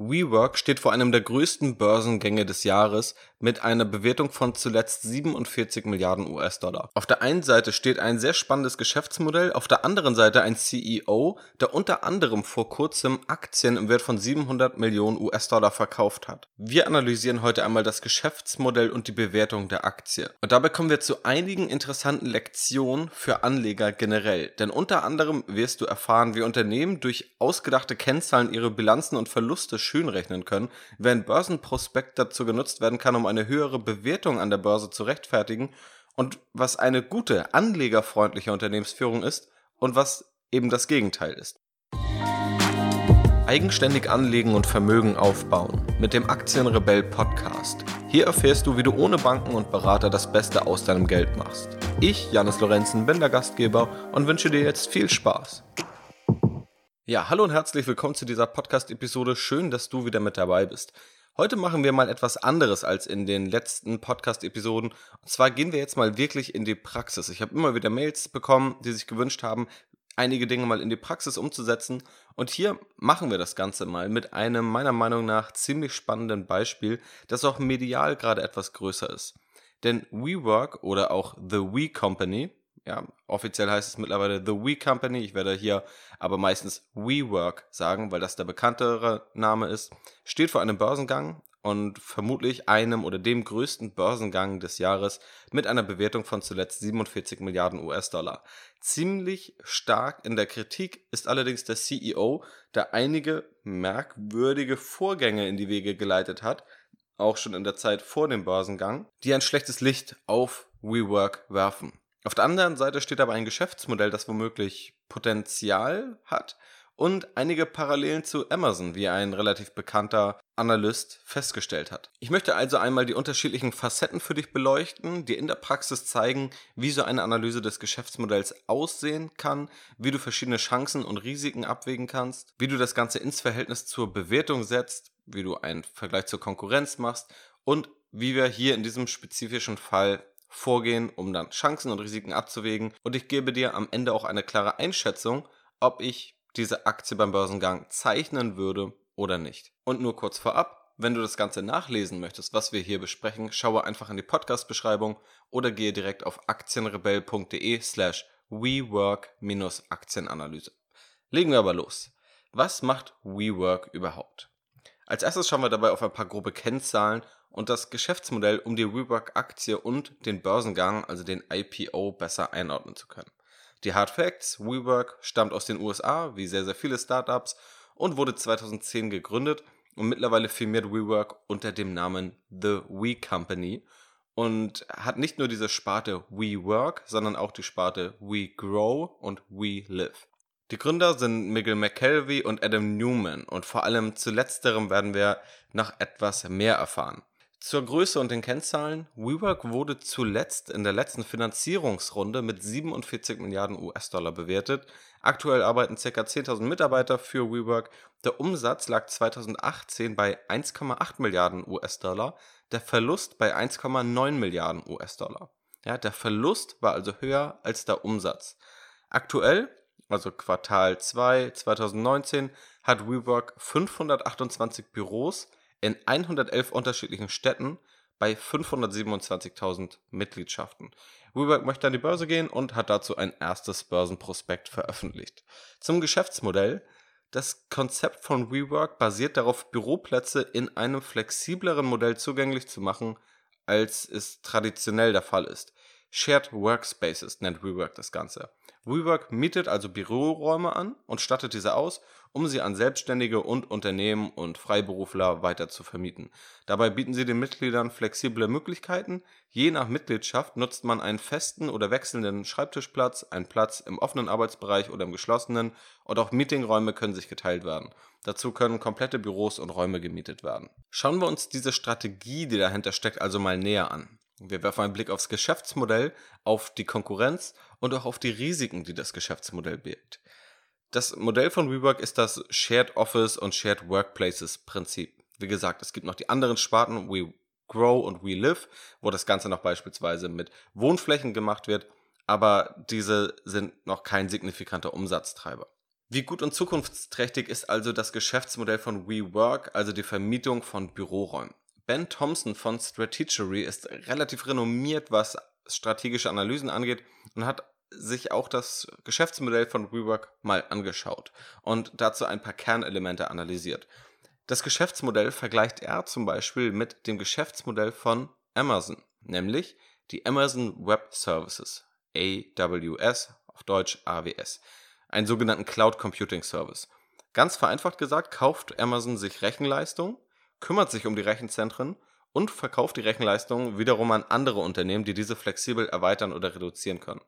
WeWork steht vor einem der größten Börsengänge des Jahres mit einer Bewertung von zuletzt 47 Milliarden US-Dollar. Auf der einen Seite steht ein sehr spannendes Geschäftsmodell, auf der anderen Seite ein CEO, der unter anderem vor kurzem Aktien im Wert von 700 Millionen US-Dollar verkauft hat. Wir analysieren heute einmal das Geschäftsmodell und die Bewertung der Aktie. Und dabei kommen wir zu einigen interessanten Lektionen für Anleger generell. Denn unter anderem wirst du erfahren, wie Unternehmen durch ausgedachte Kennzahlen ihre Bilanzen und Verluste schönrechnen können, während Börsenprospekt dazu genutzt werden kann, um eine höhere Bewertung an der Börse zu rechtfertigen und was eine gute, anlegerfreundliche Unternehmensführung ist und was eben das Gegenteil ist. Eigenständig anlegen und Vermögen aufbauen mit dem Aktienrebell Podcast. Hier erfährst du, wie du ohne Banken und Berater das Beste aus deinem Geld machst. Ich, Janis Lorenzen, bin der Gastgeber und wünsche dir jetzt viel Spaß. Ja, hallo und herzlich willkommen zu dieser Podcast-Episode. Schön, dass du wieder mit dabei bist. Heute machen wir mal etwas anderes als in den letzten Podcast-Episoden. Und zwar gehen wir jetzt mal wirklich in die Praxis. Ich habe immer wieder Mails bekommen, die sich gewünscht haben, einige Dinge mal in die Praxis umzusetzen. Und hier machen wir das Ganze mal mit einem meiner Meinung nach ziemlich spannenden Beispiel, das auch medial gerade etwas größer ist. Denn WeWork oder auch The We Company ja, offiziell heißt es mittlerweile The We Company. Ich werde hier aber meistens WeWork sagen, weil das der bekanntere Name ist. Steht vor einem Börsengang und vermutlich einem oder dem größten Börsengang des Jahres mit einer Bewertung von zuletzt 47 Milliarden US-Dollar. Ziemlich stark in der Kritik ist allerdings der CEO, der einige merkwürdige Vorgänge in die Wege geleitet hat, auch schon in der Zeit vor dem Börsengang, die ein schlechtes Licht auf WeWork werfen. Auf der anderen Seite steht aber ein Geschäftsmodell, das womöglich Potenzial hat und einige Parallelen zu Amazon, wie ein relativ bekannter Analyst festgestellt hat. Ich möchte also einmal die unterschiedlichen Facetten für dich beleuchten, dir in der Praxis zeigen, wie so eine Analyse des Geschäftsmodells aussehen kann, wie du verschiedene Chancen und Risiken abwägen kannst, wie du das Ganze ins Verhältnis zur Bewertung setzt, wie du einen Vergleich zur Konkurrenz machst und wie wir hier in diesem spezifischen Fall vorgehen, um dann Chancen und Risiken abzuwägen. Und ich gebe dir am Ende auch eine klare Einschätzung, ob ich diese Aktie beim Börsengang zeichnen würde oder nicht. Und nur kurz vorab, wenn du das Ganze nachlesen möchtest, was wir hier besprechen, schaue einfach in die Podcast-Beschreibung oder gehe direkt auf aktienrebell.de slash WeWork-Aktienanalyse. Legen wir aber los. Was macht WeWork überhaupt? Als erstes schauen wir dabei auf ein paar grobe Kennzahlen und das Geschäftsmodell, um die WeWork-Aktie und den Börsengang, also den IPO, besser einordnen zu können. Die Hard Facts, WeWork stammt aus den USA, wie sehr, sehr viele Startups, und wurde 2010 gegründet und mittlerweile firmiert WeWork unter dem Namen The We Company und hat nicht nur diese Sparte WeWork, sondern auch die Sparte We Grow und We Live. Die Gründer sind Miguel McKelvey und Adam Newman und vor allem zu letzterem werden wir noch etwas mehr erfahren. Zur Größe und den Kennzahlen. WeWork wurde zuletzt in der letzten Finanzierungsrunde mit 47 Milliarden US-Dollar bewertet. Aktuell arbeiten ca. 10.000 Mitarbeiter für WeWork. Der Umsatz lag 2018 bei 1,8 Milliarden US-Dollar, der Verlust bei 1,9 Milliarden US-Dollar. Ja, der Verlust war also höher als der Umsatz. Aktuell, also Quartal 2 2019, hat WeWork 528 Büros in 111 unterschiedlichen Städten bei 527.000 Mitgliedschaften. WeWork möchte an die Börse gehen und hat dazu ein erstes Börsenprospekt veröffentlicht. Zum Geschäftsmodell. Das Konzept von WeWork basiert darauf, Büroplätze in einem flexibleren Modell zugänglich zu machen, als es traditionell der Fall ist. Shared Workspaces nennt WeWork das Ganze. WeWork mietet also Büroräume an und stattet diese aus, um sie an Selbstständige und Unternehmen und Freiberufler weiter zu vermieten. Dabei bieten sie den Mitgliedern flexible Möglichkeiten. Je nach Mitgliedschaft nutzt man einen festen oder wechselnden Schreibtischplatz, einen Platz im offenen Arbeitsbereich oder im geschlossenen und auch Meetingräume können sich geteilt werden. Dazu können komplette Büros und Räume gemietet werden. Schauen wir uns diese Strategie, die dahinter steckt, also mal näher an. Wir werfen einen Blick aufs Geschäftsmodell, auf die Konkurrenz und auch auf die Risiken, die das Geschäftsmodell birgt. Das Modell von WeWork ist das Shared Office und Shared Workplaces Prinzip. Wie gesagt, es gibt noch die anderen Sparten, We Grow und We Live, wo das Ganze noch beispielsweise mit Wohnflächen gemacht wird, aber diese sind noch kein signifikanter Umsatztreiber. Wie gut und zukunftsträchtig ist also das Geschäftsmodell von WeWork, also die Vermietung von Büroräumen? Ben Thompson von Strategery ist relativ renommiert, was strategische Analysen angeht und hat sich auch das Geschäftsmodell von WeWork mal angeschaut und dazu ein paar Kernelemente analysiert. Das Geschäftsmodell vergleicht er zum Beispiel mit dem Geschäftsmodell von Amazon, nämlich die Amazon Web Services, AWS, auf Deutsch AWS, einen sogenannten Cloud Computing Service. Ganz vereinfacht gesagt, kauft Amazon sich Rechenleistung, kümmert sich um die Rechenzentren und verkauft die Rechenleistung wiederum an andere Unternehmen, die diese flexibel erweitern oder reduzieren können.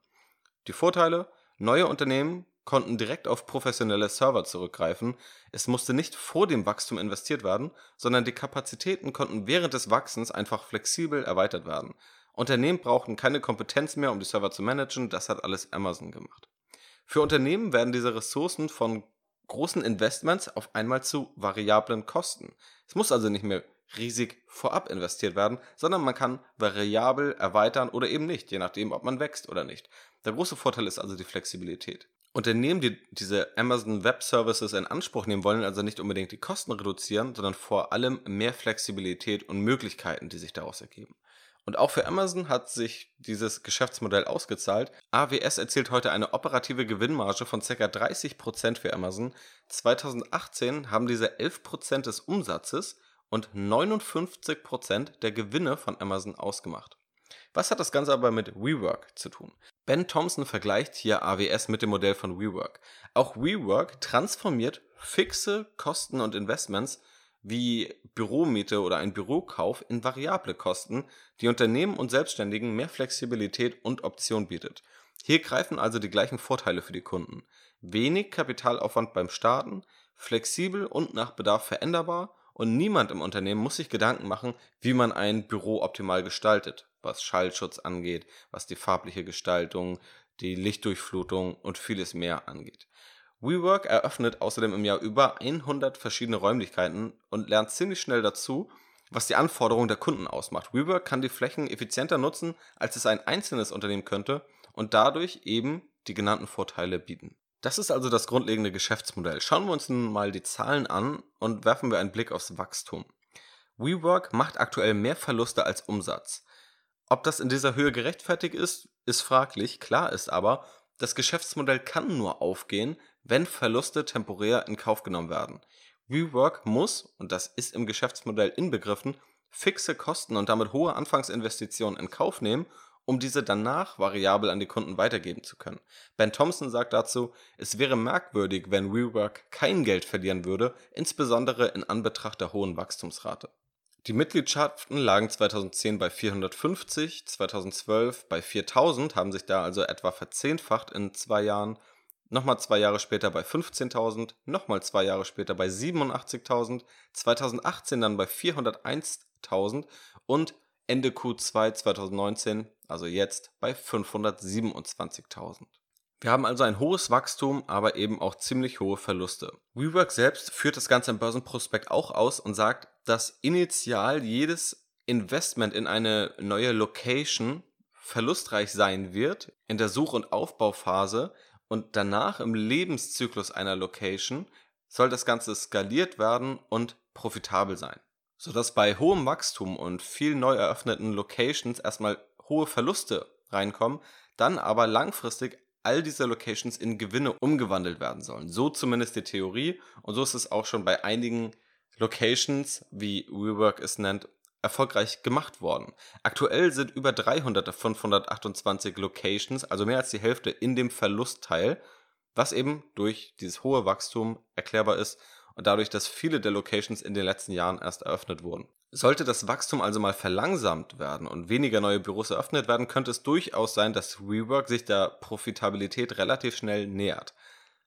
Die Vorteile: Neue Unternehmen konnten direkt auf professionelle Server zurückgreifen, es musste nicht vor dem Wachstum investiert werden, sondern die Kapazitäten konnten während des Wachsens einfach flexibel erweitert werden. Unternehmen brauchten keine Kompetenz mehr, um die Server zu managen, das hat alles Amazon gemacht. Für Unternehmen werden diese Ressourcen von großen Investments auf einmal zu variablen Kosten. Es muss also nicht mehr riesig vorab investiert werden, sondern man kann variabel erweitern oder eben nicht, je nachdem, ob man wächst oder nicht. Der große Vorteil ist also die Flexibilität. Unternehmen, die diese Amazon Web Services in Anspruch nehmen wollen, also nicht unbedingt die Kosten reduzieren, sondern vor allem mehr Flexibilität und Möglichkeiten, die sich daraus ergeben. Und auch für Amazon hat sich dieses Geschäftsmodell ausgezahlt. AWS erzielt heute eine operative Gewinnmarge von ca. 30% für Amazon. 2018 haben diese 11% des Umsatzes und 59% der Gewinne von Amazon ausgemacht. Was hat das Ganze aber mit WeWork zu tun? Ben Thompson vergleicht hier AWS mit dem Modell von WeWork. Auch WeWork transformiert fixe Kosten und Investments wie Büromiete oder ein Bürokauf in variable Kosten, die Unternehmen und Selbstständigen mehr Flexibilität und Option bietet. Hier greifen also die gleichen Vorteile für die Kunden. Wenig Kapitalaufwand beim Starten, flexibel und nach Bedarf veränderbar und niemand im Unternehmen muss sich Gedanken machen, wie man ein Büro optimal gestaltet was Schallschutz angeht, was die farbliche Gestaltung, die Lichtdurchflutung und vieles mehr angeht. WeWork eröffnet außerdem im Jahr über 100 verschiedene Räumlichkeiten und lernt ziemlich schnell dazu, was die Anforderungen der Kunden ausmacht. WeWork kann die Flächen effizienter nutzen, als es ein einzelnes Unternehmen könnte und dadurch eben die genannten Vorteile bieten. Das ist also das grundlegende Geschäftsmodell. Schauen wir uns nun mal die Zahlen an und werfen wir einen Blick aufs Wachstum. WeWork macht aktuell mehr Verluste als Umsatz. Ob das in dieser Höhe gerechtfertigt ist, ist fraglich. Klar ist aber, das Geschäftsmodell kann nur aufgehen, wenn Verluste temporär in Kauf genommen werden. WeWork muss, und das ist im Geschäftsmodell inbegriffen, fixe Kosten und damit hohe Anfangsinvestitionen in Kauf nehmen, um diese danach variabel an die Kunden weitergeben zu können. Ben Thompson sagt dazu, es wäre merkwürdig, wenn WeWork kein Geld verlieren würde, insbesondere in Anbetracht der hohen Wachstumsrate. Die Mitgliedschaften lagen 2010 bei 450, 2012 bei 4000, haben sich da also etwa verzehnfacht in zwei Jahren. Nochmal zwei Jahre später bei 15.000, nochmal zwei Jahre später bei 87.000, 2018 dann bei 401.000 und Ende Q2 2019, also jetzt, bei 527.000. Wir haben also ein hohes Wachstum, aber eben auch ziemlich hohe Verluste. WeWork selbst führt das Ganze im Börsenprospekt auch aus und sagt, dass initial jedes Investment in eine neue Location verlustreich sein wird in der Such- und Aufbauphase und danach im Lebenszyklus einer Location soll das Ganze skaliert werden und profitabel sein. Sodass bei hohem Wachstum und viel neu eröffneten Locations erstmal hohe Verluste reinkommen, dann aber langfristig all diese Locations in Gewinne umgewandelt werden sollen. So zumindest die Theorie und so ist es auch schon bei einigen Locations, wie WeWork es nennt, erfolgreich gemacht worden. Aktuell sind über 300 der 528 Locations, also mehr als die Hälfte, in dem Verlustteil, was eben durch dieses hohe Wachstum erklärbar ist und dadurch, dass viele der Locations in den letzten Jahren erst eröffnet wurden. Sollte das Wachstum also mal verlangsamt werden und weniger neue Büros eröffnet werden, könnte es durchaus sein, dass WeWork sich der Profitabilität relativ schnell nähert.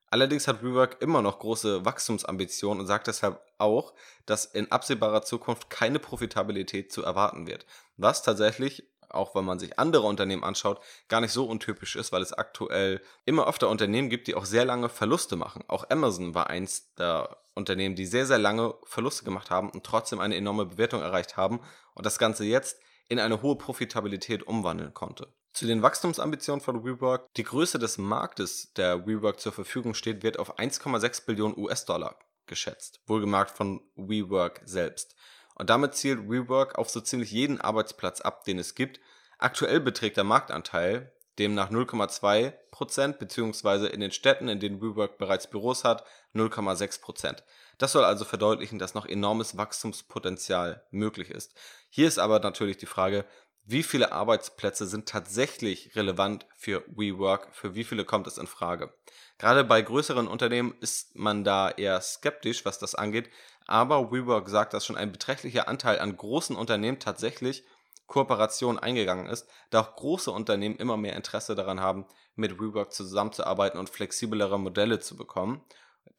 Allerdings hat WeWork immer noch große Wachstumsambitionen und sagt deshalb auch, dass in absehbarer Zukunft keine Profitabilität zu erwarten wird. Was tatsächlich, auch wenn man sich andere Unternehmen anschaut, gar nicht so untypisch ist, weil es aktuell immer öfter Unternehmen gibt, die auch sehr lange Verluste machen. Auch Amazon war eins der Unternehmen, die sehr, sehr lange Verluste gemacht haben und trotzdem eine enorme Bewertung erreicht haben und das Ganze jetzt in eine hohe Profitabilität umwandeln konnte. Zu den Wachstumsambitionen von WeWork. Die Größe des Marktes, der WeWork zur Verfügung steht, wird auf 1,6 Billionen US-Dollar geschätzt. Wohlgemerkt von WeWork selbst. Und damit zielt WeWork auf so ziemlich jeden Arbeitsplatz ab, den es gibt. Aktuell beträgt der Marktanteil demnach 0,2% beziehungsweise in den Städten, in denen WeWork bereits Büros hat, 0,6%. Das soll also verdeutlichen, dass noch enormes Wachstumspotenzial möglich ist. Hier ist aber natürlich die Frage, wie viele Arbeitsplätze sind tatsächlich relevant für WeWork, für wie viele kommt es in Frage. Gerade bei größeren Unternehmen ist man da eher skeptisch, was das angeht, aber WeWork sagt, dass schon ein beträchtlicher Anteil an großen Unternehmen tatsächlich Kooperation eingegangen ist, da auch große Unternehmen immer mehr Interesse daran haben, mit WeWork zusammenzuarbeiten und flexiblere Modelle zu bekommen.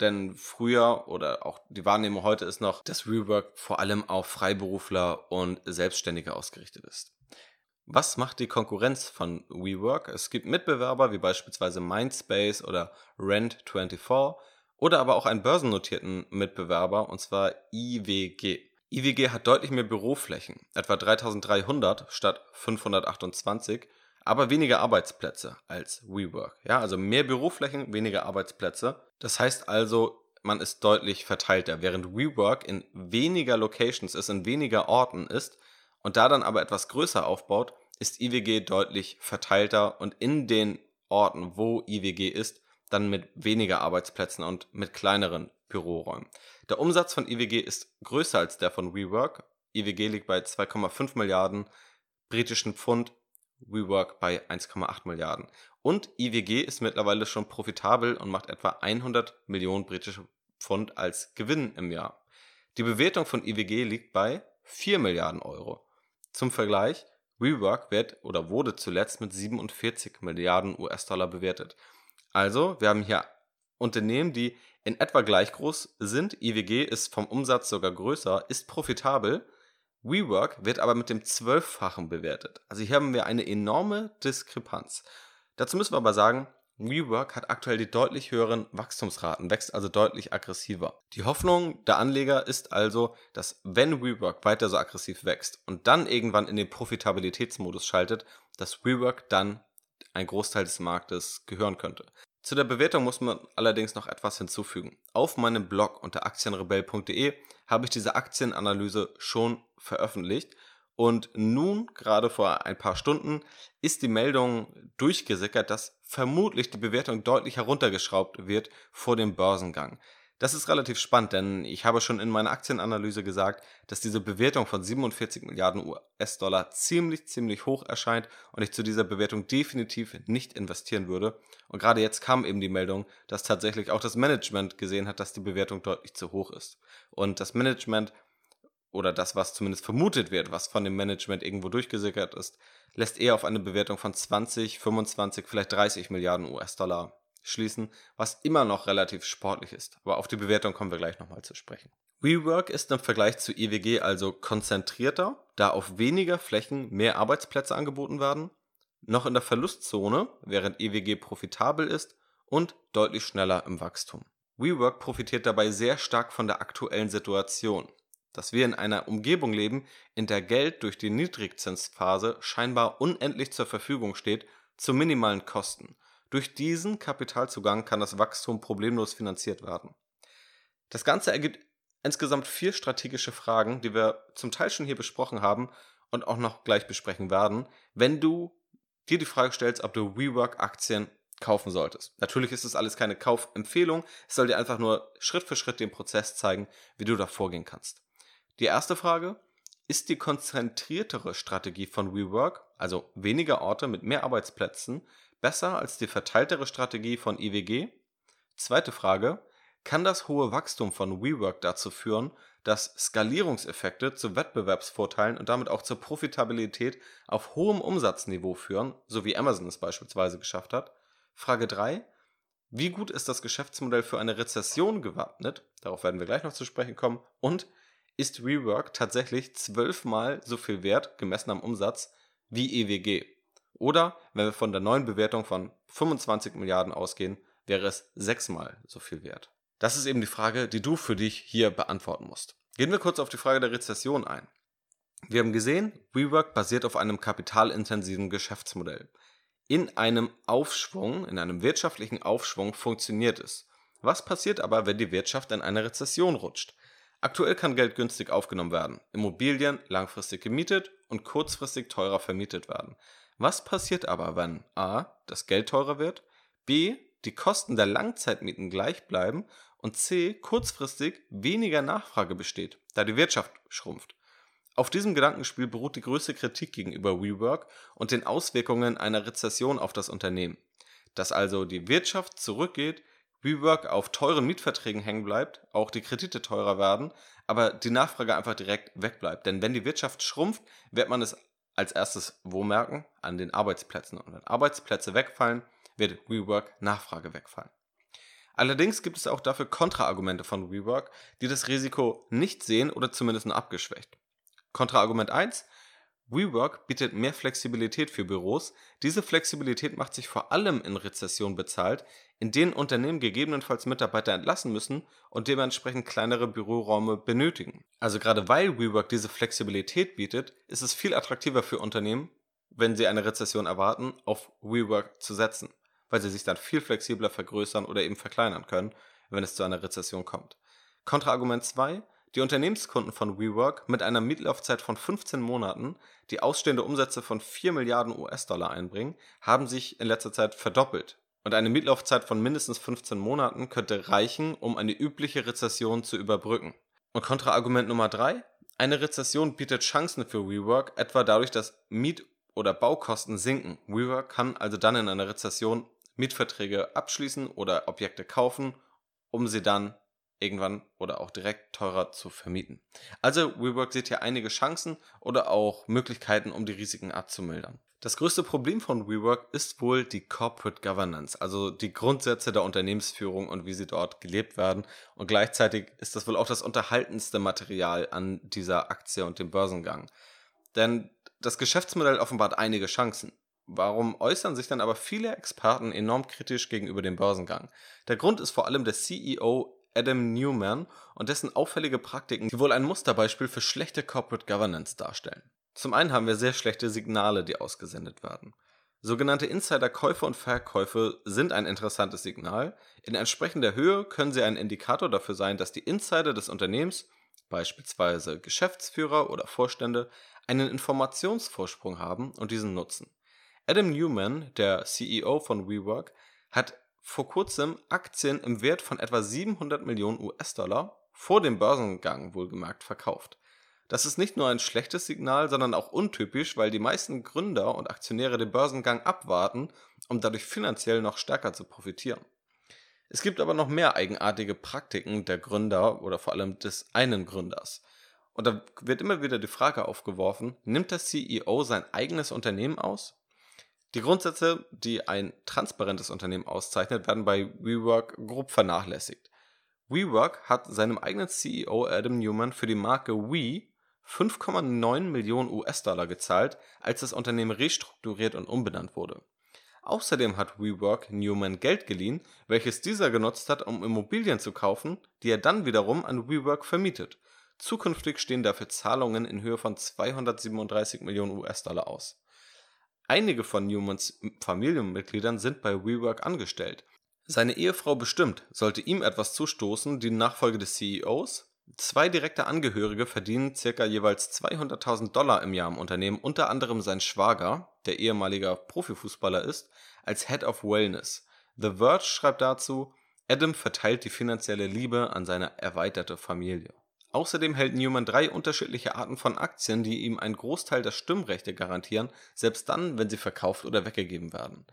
Denn früher oder auch die Wahrnehmung heute ist noch, dass WeWork vor allem auf Freiberufler und Selbstständige ausgerichtet ist. Was macht die Konkurrenz von WeWork? Es gibt Mitbewerber wie beispielsweise Mindspace oder Rent24 oder aber auch einen börsennotierten Mitbewerber und zwar IWG. IWG hat deutlich mehr Büroflächen, etwa 3300 statt 528, aber weniger Arbeitsplätze als WeWork. Ja, also mehr Büroflächen, weniger Arbeitsplätze. Das heißt also, man ist deutlich verteilter, während WeWork in weniger Locations ist, in weniger Orten ist und da dann aber etwas größer aufbaut, ist IWG deutlich verteilter und in den Orten, wo IWG ist, dann mit weniger Arbeitsplätzen und mit kleineren Büroräumen. Der Umsatz von IWG ist größer als der von WeWork. IWG liegt bei 2,5 Milliarden britischen Pfund, WeWork bei 1,8 Milliarden. Und IWG ist mittlerweile schon profitabel und macht etwa 100 Millionen britische Pfund als Gewinn im Jahr. Die Bewertung von IWG liegt bei 4 Milliarden Euro. Zum Vergleich, WeWork wird oder wurde zuletzt mit 47 Milliarden US-Dollar bewertet. Also, wir haben hier Unternehmen, die in etwa gleich groß sind. IWG ist vom Umsatz sogar größer, ist profitabel. WeWork wird aber mit dem Zwölffachen bewertet. Also hier haben wir eine enorme Diskrepanz. Dazu müssen wir aber sagen, WeWork hat aktuell die deutlich höheren Wachstumsraten, wächst also deutlich aggressiver. Die Hoffnung der Anleger ist also, dass wenn WeWork weiter so aggressiv wächst und dann irgendwann in den Profitabilitätsmodus schaltet, dass WeWork dann ein Großteil des Marktes gehören könnte. Zu der Bewertung muss man allerdings noch etwas hinzufügen. Auf meinem Blog unter aktienrebell.de habe ich diese Aktienanalyse schon veröffentlicht und nun, gerade vor ein paar Stunden, ist die Meldung durchgesickert, dass vermutlich die Bewertung deutlich heruntergeschraubt wird vor dem Börsengang. Das ist relativ spannend, denn ich habe schon in meiner Aktienanalyse gesagt, dass diese Bewertung von 47 Milliarden US-Dollar ziemlich, ziemlich hoch erscheint und ich zu dieser Bewertung definitiv nicht investieren würde. Und gerade jetzt kam eben die Meldung, dass tatsächlich auch das Management gesehen hat, dass die Bewertung deutlich zu hoch ist. Und das Management oder das, was zumindest vermutet wird, was von dem Management irgendwo durchgesickert ist, lässt eher auf eine Bewertung von 20, 25, vielleicht 30 Milliarden US-Dollar schließen, was immer noch relativ sportlich ist. Aber auf die Bewertung kommen wir gleich nochmal zu sprechen. WeWork ist im Vergleich zu IWG also konzentrierter, da auf weniger Flächen mehr Arbeitsplätze angeboten werden, noch in der Verlustzone, während IWG profitabel ist und deutlich schneller im Wachstum. WeWork profitiert dabei sehr stark von der aktuellen Situation dass wir in einer Umgebung leben, in der Geld durch die Niedrigzinsphase scheinbar unendlich zur Verfügung steht, zu minimalen Kosten. Durch diesen Kapitalzugang kann das Wachstum problemlos finanziert werden. Das Ganze ergibt insgesamt vier strategische Fragen, die wir zum Teil schon hier besprochen haben und auch noch gleich besprechen werden, wenn du dir die Frage stellst, ob du WeWork-Aktien kaufen solltest. Natürlich ist es alles keine Kaufempfehlung, es soll dir einfach nur Schritt für Schritt den Prozess zeigen, wie du da vorgehen kannst. Die erste Frage, ist die konzentriertere Strategie von WeWork, also weniger Orte mit mehr Arbeitsplätzen, besser als die verteiltere Strategie von IWG? Zweite Frage, kann das hohe Wachstum von WeWork dazu führen, dass Skalierungseffekte zu Wettbewerbsvorteilen und damit auch zur Profitabilität auf hohem Umsatzniveau führen, so wie Amazon es beispielsweise geschafft hat? Frage 3. Wie gut ist das Geschäftsmodell für eine Rezession gewappnet? Darauf werden wir gleich noch zu sprechen kommen. Und ist Rework tatsächlich zwölfmal so viel wert, gemessen am Umsatz, wie EWG. Oder, wenn wir von der neuen Bewertung von 25 Milliarden ausgehen, wäre es sechsmal so viel wert. Das ist eben die Frage, die du für dich hier beantworten musst. Gehen wir kurz auf die Frage der Rezession ein. Wir haben gesehen, WeWork basiert auf einem kapitalintensiven Geschäftsmodell. In einem Aufschwung, in einem wirtschaftlichen Aufschwung funktioniert es. Was passiert aber, wenn die Wirtschaft in eine Rezession rutscht? Aktuell kann Geld günstig aufgenommen werden, Immobilien langfristig gemietet und kurzfristig teurer vermietet werden. Was passiert aber, wenn a. das Geld teurer wird, b. die Kosten der Langzeitmieten gleich bleiben und c. kurzfristig weniger Nachfrage besteht, da die Wirtschaft schrumpft? Auf diesem Gedankenspiel beruht die größte Kritik gegenüber WeWork und den Auswirkungen einer Rezession auf das Unternehmen. Dass also die Wirtschaft zurückgeht, WeWork auf teuren Mietverträgen hängen bleibt, auch die Kredite teurer werden, aber die Nachfrage einfach direkt wegbleibt. Denn wenn die Wirtschaft schrumpft, wird man es als erstes wo merken? An den Arbeitsplätzen. Und wenn Arbeitsplätze wegfallen, wird WeWork Nachfrage wegfallen. Allerdings gibt es auch dafür Kontraargumente von WeWork, die das Risiko nicht sehen oder zumindest nur abgeschwächt. Kontraargument 1. WeWork bietet mehr Flexibilität für Büros. Diese Flexibilität macht sich vor allem in Rezessionen bezahlt, in denen Unternehmen gegebenenfalls Mitarbeiter entlassen müssen und dementsprechend kleinere Büroräume benötigen. Also gerade weil WeWork diese Flexibilität bietet, ist es viel attraktiver für Unternehmen, wenn sie eine Rezession erwarten, auf WeWork zu setzen, weil sie sich dann viel flexibler vergrößern oder eben verkleinern können, wenn es zu einer Rezession kommt. Kontraargument 2. Die Unternehmenskunden von WeWork mit einer Mietlaufzeit von 15 Monaten, die ausstehende Umsätze von 4 Milliarden US-Dollar einbringen, haben sich in letzter Zeit verdoppelt. Und eine Mietlaufzeit von mindestens 15 Monaten könnte reichen, um eine übliche Rezession zu überbrücken. Und Kontraargument Nummer 3. Eine Rezession bietet Chancen für WeWork, etwa dadurch, dass Miet- oder Baukosten sinken. WeWork kann also dann in einer Rezession Mietverträge abschließen oder Objekte kaufen, um sie dann irgendwann oder auch direkt teurer zu vermieten. Also WeWork sieht hier einige Chancen oder auch Möglichkeiten, um die Risiken abzumildern. Das größte Problem von WeWork ist wohl die Corporate Governance, also die Grundsätze der Unternehmensführung und wie sie dort gelebt werden. Und gleichzeitig ist das wohl auch das unterhaltendste Material an dieser Aktie und dem Börsengang. Denn das Geschäftsmodell offenbart einige Chancen. Warum äußern sich dann aber viele Experten enorm kritisch gegenüber dem Börsengang? Der Grund ist vor allem der CEO Adam Newman und dessen auffällige Praktiken, die wohl ein Musterbeispiel für schlechte Corporate Governance darstellen. Zum einen haben wir sehr schlechte Signale, die ausgesendet werden. Sogenannte Insider-Käufe und Verkäufe sind ein interessantes Signal. In entsprechender Höhe können sie ein Indikator dafür sein, dass die Insider des Unternehmens, beispielsweise Geschäftsführer oder Vorstände, einen Informationsvorsprung haben und diesen nutzen. Adam Newman, der CEO von WeWork, hat vor kurzem Aktien im Wert von etwa 700 Millionen US-Dollar vor dem Börsengang wohlgemerkt verkauft. Das ist nicht nur ein schlechtes Signal, sondern auch untypisch, weil die meisten Gründer und Aktionäre den Börsengang abwarten, um dadurch finanziell noch stärker zu profitieren. Es gibt aber noch mehr eigenartige Praktiken der Gründer oder vor allem des einen Gründers. Und da wird immer wieder die Frage aufgeworfen, nimmt der CEO sein eigenes Unternehmen aus? Die Grundsätze, die ein transparentes Unternehmen auszeichnet, werden bei WeWork grob vernachlässigt. WeWork hat seinem eigenen CEO Adam Newman für die Marke We 5,9 Millionen US-Dollar gezahlt, als das Unternehmen restrukturiert und umbenannt wurde. Außerdem hat WeWork Newman Geld geliehen, welches dieser genutzt hat, um Immobilien zu kaufen, die er dann wiederum an WeWork vermietet. Zukünftig stehen dafür Zahlungen in Höhe von 237 Millionen US-Dollar aus. Einige von Newmans Familienmitgliedern sind bei WeWork angestellt. Seine Ehefrau bestimmt, sollte ihm etwas zustoßen, die Nachfolge des CEOs. Zwei direkte Angehörige verdienen circa jeweils 200.000 Dollar im Jahr im Unternehmen, unter anderem sein Schwager, der ehemaliger Profifußballer ist, als Head of Wellness. The Verge schreibt dazu, Adam verteilt die finanzielle Liebe an seine erweiterte Familie. Außerdem hält Newman drei unterschiedliche Arten von Aktien, die ihm einen Großteil der Stimmrechte garantieren, selbst dann, wenn sie verkauft oder weggegeben werden.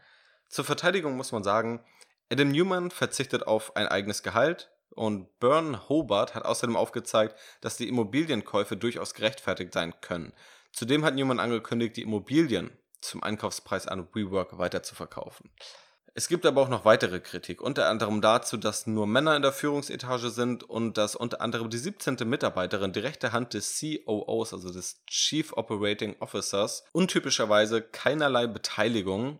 Zur Verteidigung muss man sagen, Adam Newman verzichtet auf ein eigenes Gehalt und Byrne Hobart hat außerdem aufgezeigt, dass die Immobilienkäufe durchaus gerechtfertigt sein können. Zudem hat Newman angekündigt, die Immobilien zum Einkaufspreis an WeWork weiterzuverkaufen. Es gibt aber auch noch weitere Kritik, unter anderem dazu, dass nur Männer in der Führungsetage sind und dass unter anderem die 17. Mitarbeiterin die rechte Hand des COOs, also des Chief Operating Officers, untypischerweise keinerlei Beteiligung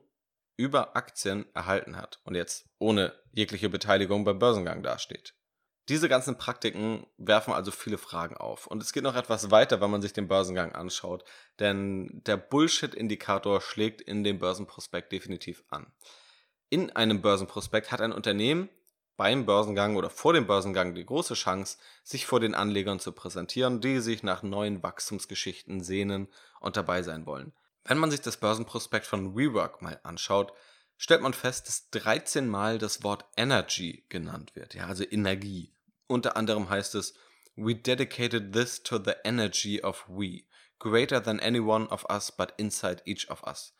über Aktien erhalten hat und jetzt ohne jegliche Beteiligung beim Börsengang dasteht. Diese ganzen Praktiken werfen also viele Fragen auf. Und es geht noch etwas weiter, wenn man sich den Börsengang anschaut. Denn der Bullshit-Indikator schlägt in dem Börsenprospekt definitiv an. In einem Börsenprospekt hat ein Unternehmen beim Börsengang oder vor dem Börsengang die große Chance, sich vor den Anlegern zu präsentieren, die sich nach neuen Wachstumsgeschichten sehnen und dabei sein wollen. Wenn man sich das Börsenprospekt von WeWork mal anschaut, stellt man fest, dass 13 Mal das Wort Energy genannt wird, ja, also Energie. Unter anderem heißt es, We dedicated this to the energy of we, greater than any one of us but inside each of us.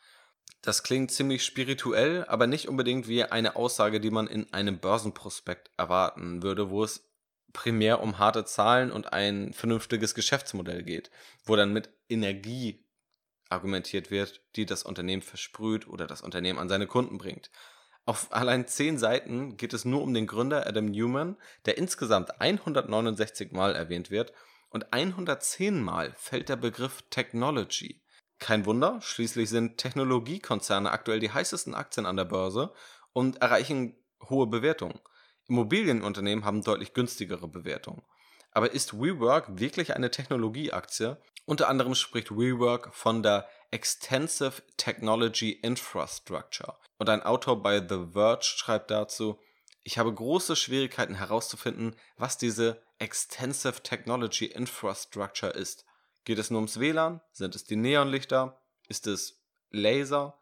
Das klingt ziemlich spirituell, aber nicht unbedingt wie eine Aussage, die man in einem Börsenprospekt erwarten würde, wo es primär um harte Zahlen und ein vernünftiges Geschäftsmodell geht, wo dann mit Energie argumentiert wird, die das Unternehmen versprüht oder das Unternehmen an seine Kunden bringt. Auf allein zehn Seiten geht es nur um den Gründer Adam Newman, der insgesamt 169 Mal erwähnt wird und 110 Mal fällt der Begriff Technology. Kein Wunder, schließlich sind Technologiekonzerne aktuell die heißesten Aktien an der Börse und erreichen hohe Bewertungen. Immobilienunternehmen haben deutlich günstigere Bewertungen. Aber ist WeWork wirklich eine Technologieaktie? Unter anderem spricht WeWork von der Extensive Technology Infrastructure. Und ein Autor bei The Verge schreibt dazu, ich habe große Schwierigkeiten herauszufinden, was diese Extensive Technology Infrastructure ist. Geht es nur ums WLAN? Sind es die Neonlichter? Ist es Laser?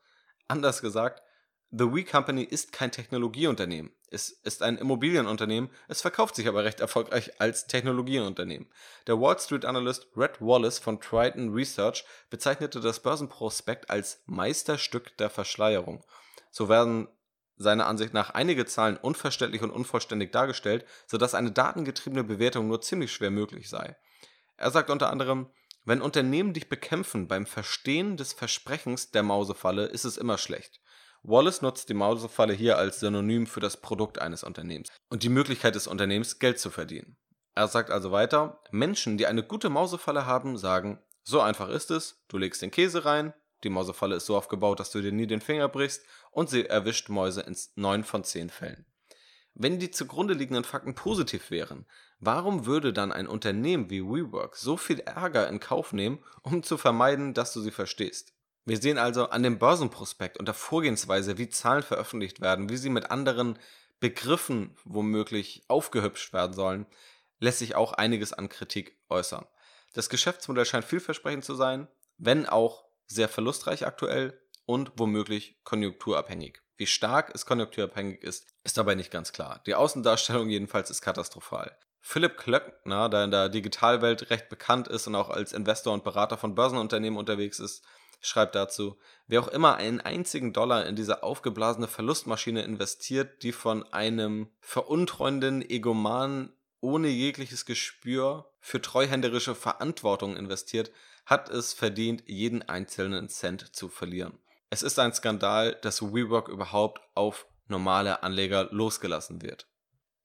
Anders gesagt, The We Company ist kein Technologieunternehmen. Es ist ein Immobilienunternehmen, es verkauft sich aber recht erfolgreich als Technologieunternehmen. Der Wall Street Analyst Red Wallace von Triton Research bezeichnete das Börsenprospekt als Meisterstück der Verschleierung. So werden seiner Ansicht nach einige Zahlen unverständlich und unvollständig dargestellt, sodass eine datengetriebene Bewertung nur ziemlich schwer möglich sei. Er sagt unter anderem, wenn Unternehmen dich bekämpfen beim Verstehen des Versprechens der Mausefalle, ist es immer schlecht. Wallace nutzt die Mausefalle hier als Synonym für das Produkt eines Unternehmens und die Möglichkeit des Unternehmens, Geld zu verdienen. Er sagt also weiter, Menschen, die eine gute Mausefalle haben, sagen, so einfach ist es, du legst den Käse rein, die Mausefalle ist so aufgebaut, dass du dir nie den Finger brichst und sie erwischt Mäuse in 9 von 10 Fällen. Wenn die zugrunde liegenden Fakten positiv wären, warum würde dann ein Unternehmen wie WeWork so viel Ärger in Kauf nehmen, um zu vermeiden, dass du sie verstehst? Wir sehen also an dem Börsenprospekt und der Vorgehensweise, wie Zahlen veröffentlicht werden, wie sie mit anderen Begriffen womöglich aufgehübscht werden sollen, lässt sich auch einiges an Kritik äußern. Das Geschäftsmodell scheint vielversprechend zu sein, wenn auch sehr verlustreich aktuell und womöglich konjunkturabhängig. Wie stark es konjunkturabhängig ist, ist dabei nicht ganz klar. Die Außendarstellung jedenfalls ist katastrophal. Philipp Klöckner, der in der Digitalwelt recht bekannt ist und auch als Investor und Berater von Börsenunternehmen unterwegs ist, schreibt dazu, wer auch immer einen einzigen Dollar in diese aufgeblasene Verlustmaschine investiert, die von einem veruntreuenden Egoman ohne jegliches Gespür für treuhänderische Verantwortung investiert, hat es verdient, jeden einzelnen Cent zu verlieren. Es ist ein Skandal, dass WeWork überhaupt auf normale Anleger losgelassen wird.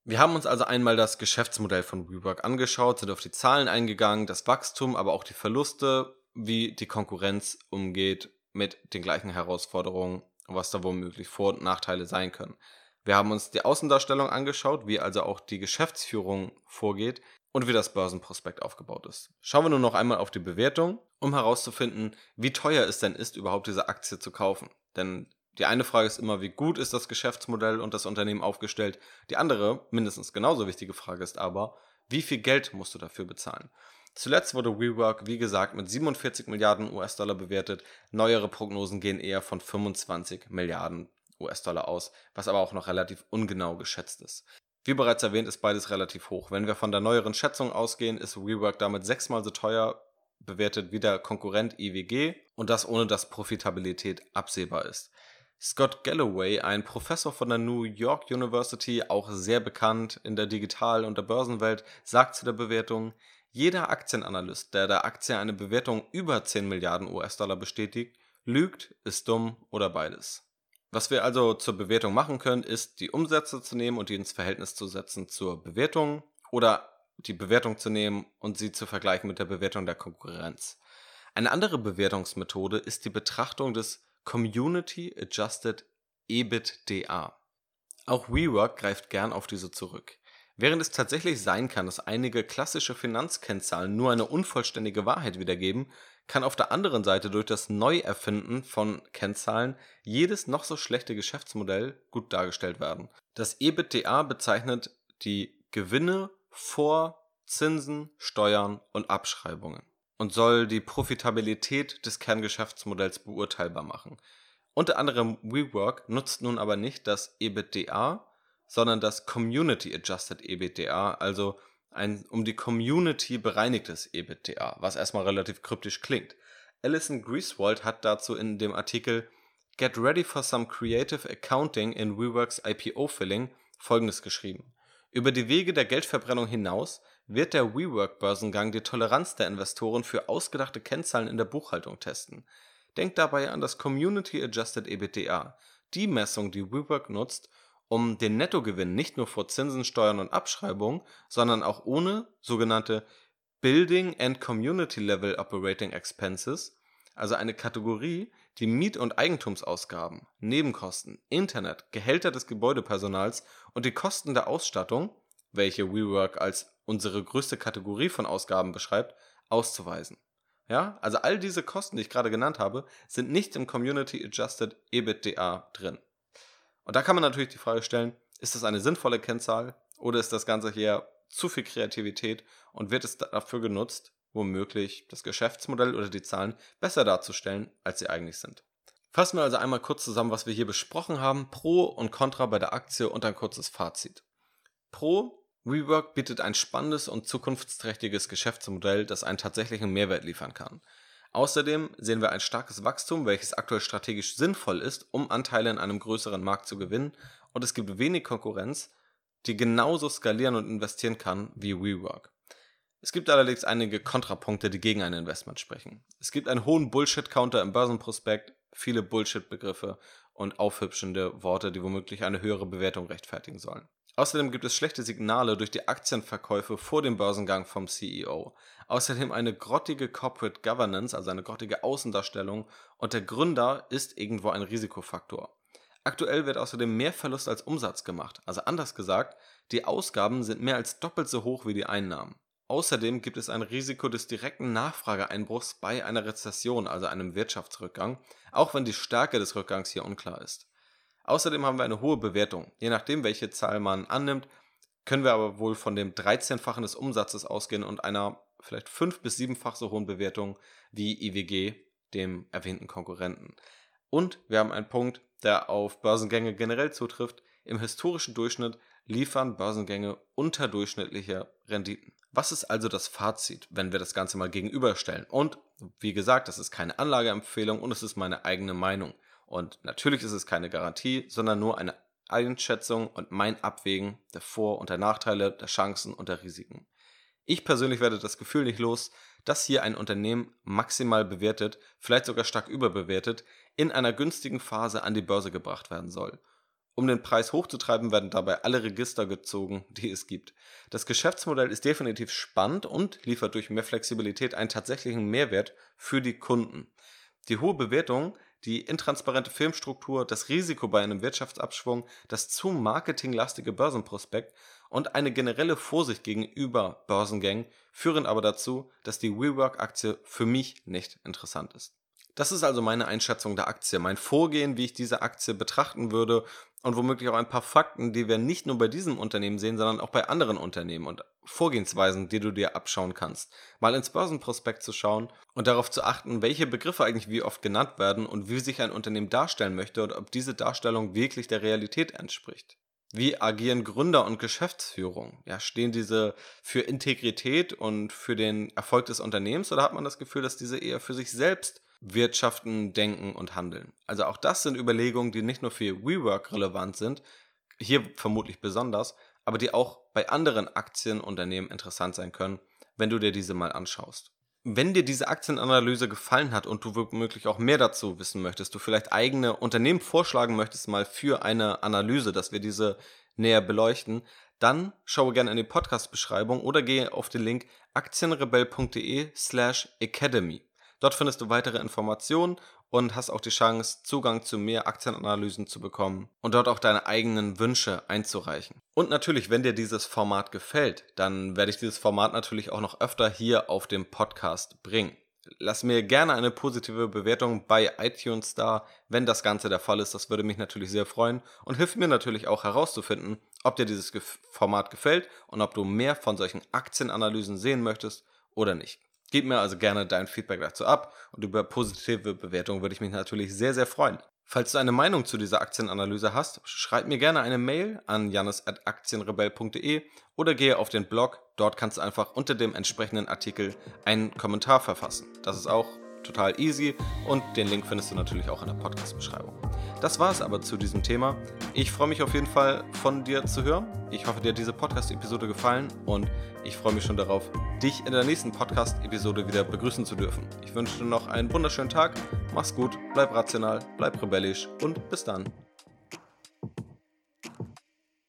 Wir haben uns also einmal das Geschäftsmodell von WeWork angeschaut, sind auf die Zahlen eingegangen, das Wachstum, aber auch die Verluste, wie die Konkurrenz umgeht mit den gleichen Herausforderungen, was da womöglich Vor- und Nachteile sein können. Wir haben uns die Außendarstellung angeschaut, wie also auch die Geschäftsführung vorgeht und wie das Börsenprospekt aufgebaut ist. Schauen wir nun noch einmal auf die Bewertung, um herauszufinden, wie teuer es denn ist, überhaupt diese Aktie zu kaufen. Denn die eine Frage ist immer, wie gut ist das Geschäftsmodell und das Unternehmen aufgestellt. Die andere, mindestens genauso wichtige Frage ist aber, wie viel Geld musst du dafür bezahlen? Zuletzt wurde WeWork, wie gesagt, mit 47 Milliarden US-Dollar bewertet. Neuere Prognosen gehen eher von 25 Milliarden US-Dollar aus, was aber auch noch relativ ungenau geschätzt ist. Wie bereits erwähnt, ist beides relativ hoch. Wenn wir von der neueren Schätzung ausgehen, ist WeWork damit sechsmal so teuer bewertet wie der Konkurrent IWG und das ohne dass Profitabilität absehbar ist. Scott Galloway, ein Professor von der New York University, auch sehr bekannt in der Digital- und der Börsenwelt, sagt zu der Bewertung, jeder Aktienanalyst, der der Aktie eine Bewertung über 10 Milliarden US-Dollar bestätigt, lügt, ist dumm oder beides. Was wir also zur Bewertung machen können, ist die Umsätze zu nehmen und die ins Verhältnis zu setzen zur Bewertung oder die Bewertung zu nehmen und sie zu vergleichen mit der Bewertung der Konkurrenz. Eine andere Bewertungsmethode ist die Betrachtung des Community Adjusted EBITDA. Auch WeWork greift gern auf diese zurück. Während es tatsächlich sein kann, dass einige klassische Finanzkennzahlen nur eine unvollständige Wahrheit wiedergeben, kann auf der anderen Seite durch das Neuerfinden von Kennzahlen jedes noch so schlechte Geschäftsmodell gut dargestellt werden. Das EBITDA bezeichnet die Gewinne vor Zinsen, Steuern und Abschreibungen und soll die Profitabilität des Kerngeschäftsmodells beurteilbar machen. Unter anderem WeWork nutzt nun aber nicht das EBITDA, sondern das Community Adjusted EBITDA, also ein um die Community bereinigtes EBITDA, was erstmal relativ kryptisch klingt. Alison Grieswald hat dazu in dem Artikel Get Ready for Some Creative Accounting in WeWorks IPO Filling folgendes geschrieben. Über die Wege der Geldverbrennung hinaus wird der WeWork-Börsengang die Toleranz der Investoren für ausgedachte Kennzahlen in der Buchhaltung testen. Denkt dabei an das Community Adjusted EBITDA, die Messung, die WeWork nutzt, um den Nettogewinn nicht nur vor Zinsen, Steuern und Abschreibung, sondern auch ohne sogenannte Building and Community Level Operating Expenses, also eine Kategorie, die Miet- und Eigentumsausgaben, Nebenkosten, Internet, Gehälter des Gebäudepersonals und die Kosten der Ausstattung, welche WeWork als unsere größte Kategorie von Ausgaben beschreibt, auszuweisen. Ja, also all diese Kosten, die ich gerade genannt habe, sind nicht im Community Adjusted EBITDA drin. Und da kann man natürlich die Frage stellen, ist das eine sinnvolle Kennzahl oder ist das Ganze hier zu viel Kreativität und wird es dafür genutzt, womöglich das Geschäftsmodell oder die Zahlen besser darzustellen, als sie eigentlich sind. Fassen wir also einmal kurz zusammen, was wir hier besprochen haben, Pro und Contra bei der Aktie und ein kurzes Fazit. Pro, WeWork bietet ein spannendes und zukunftsträchtiges Geschäftsmodell, das einen tatsächlichen Mehrwert liefern kann. Außerdem sehen wir ein starkes Wachstum, welches aktuell strategisch sinnvoll ist, um Anteile in einem größeren Markt zu gewinnen, und es gibt wenig Konkurrenz, die genauso skalieren und investieren kann wie WeWork. Es gibt allerdings einige Kontrapunkte, die gegen ein Investment sprechen. Es gibt einen hohen Bullshit-Counter im Börsenprospekt, viele Bullshit-Begriffe und aufhübschende Worte, die womöglich eine höhere Bewertung rechtfertigen sollen. Außerdem gibt es schlechte Signale durch die Aktienverkäufe vor dem Börsengang vom CEO. Außerdem eine grottige Corporate Governance, also eine grottige Außendarstellung und der Gründer ist irgendwo ein Risikofaktor. Aktuell wird außerdem mehr Verlust als Umsatz gemacht, also anders gesagt, die Ausgaben sind mehr als doppelt so hoch wie die Einnahmen. Außerdem gibt es ein Risiko des direkten Nachfrageeinbruchs bei einer Rezession, also einem Wirtschaftsrückgang, auch wenn die Stärke des Rückgangs hier unklar ist. Außerdem haben wir eine hohe Bewertung. Je nachdem, welche Zahl man annimmt, können wir aber wohl von dem 13-fachen des Umsatzes ausgehen und einer vielleicht fünf- bis siebenfach so hohen Bewertung wie IWG, dem erwähnten Konkurrenten. Und wir haben einen Punkt, der auf Börsengänge generell zutrifft. Im historischen Durchschnitt liefern Börsengänge unterdurchschnittliche Renditen. Was ist also das Fazit, wenn wir das Ganze mal gegenüberstellen? Und wie gesagt, das ist keine Anlageempfehlung und es ist meine eigene Meinung. Und natürlich ist es keine Garantie, sondern nur eine Einschätzung und mein Abwägen der Vor- und der Nachteile, der Chancen und der Risiken. Ich persönlich werde das Gefühl nicht los, dass hier ein Unternehmen maximal bewertet, vielleicht sogar stark überbewertet, in einer günstigen Phase an die Börse gebracht werden soll. Um den Preis hochzutreiben, werden dabei alle Register gezogen, die es gibt. Das Geschäftsmodell ist definitiv spannend und liefert durch mehr Flexibilität einen tatsächlichen Mehrwert für die Kunden. Die hohe Bewertung die intransparente Filmstruktur, das Risiko bei einem Wirtschaftsabschwung, das zu marketinglastige Börsenprospekt und eine generelle Vorsicht gegenüber Börsengängen führen aber dazu, dass die WeWork-Aktie für mich nicht interessant ist. Das ist also meine Einschätzung der Aktie, mein Vorgehen, wie ich diese Aktie betrachten würde und womöglich auch ein paar Fakten, die wir nicht nur bei diesem Unternehmen sehen, sondern auch bei anderen Unternehmen und Vorgehensweisen, die du dir abschauen kannst. Mal ins Börsenprospekt zu schauen und darauf zu achten, welche Begriffe eigentlich wie oft genannt werden und wie sich ein Unternehmen darstellen möchte und ob diese Darstellung wirklich der Realität entspricht. Wie agieren Gründer und Geschäftsführung? Ja, stehen diese für Integrität und für den Erfolg des Unternehmens oder hat man das Gefühl, dass diese eher für sich selbst wirtschaften, denken und handeln. Also auch das sind Überlegungen, die nicht nur für WeWork relevant sind, hier vermutlich besonders, aber die auch bei anderen Aktienunternehmen interessant sein können, wenn du dir diese mal anschaust. Wenn dir diese Aktienanalyse gefallen hat und du womöglich auch mehr dazu wissen möchtest, du vielleicht eigene Unternehmen vorschlagen möchtest mal für eine Analyse, dass wir diese näher beleuchten, dann schaue gerne in die Podcast-Beschreibung oder gehe auf den Link aktienrebell.de slash academy. Dort findest du weitere Informationen und hast auch die Chance, Zugang zu mehr Aktienanalysen zu bekommen und dort auch deine eigenen Wünsche einzureichen. Und natürlich, wenn dir dieses Format gefällt, dann werde ich dieses Format natürlich auch noch öfter hier auf dem Podcast bringen. Lass mir gerne eine positive Bewertung bei iTunes da, wenn das Ganze der Fall ist. Das würde mich natürlich sehr freuen und hilft mir natürlich auch herauszufinden, ob dir dieses Format gefällt und ob du mehr von solchen Aktienanalysen sehen möchtest oder nicht. Gib mir also gerne dein Feedback dazu ab und über positive Bewertungen würde ich mich natürlich sehr, sehr freuen. Falls du eine Meinung zu dieser Aktienanalyse hast, schreib mir gerne eine Mail an janis.aktienrebell.de oder gehe auf den Blog. Dort kannst du einfach unter dem entsprechenden Artikel einen Kommentar verfassen. Das ist auch total easy und den Link findest du natürlich auch in der Podcast-Beschreibung. Das war es aber zu diesem Thema. Ich freue mich auf jeden Fall von dir zu hören. Ich hoffe, dir hat diese Podcast-Episode gefallen und ich freue mich schon darauf, dich in der nächsten Podcast-Episode wieder begrüßen zu dürfen. Ich wünsche dir noch einen wunderschönen Tag, mach's gut, bleib rational, bleib rebellisch und bis dann.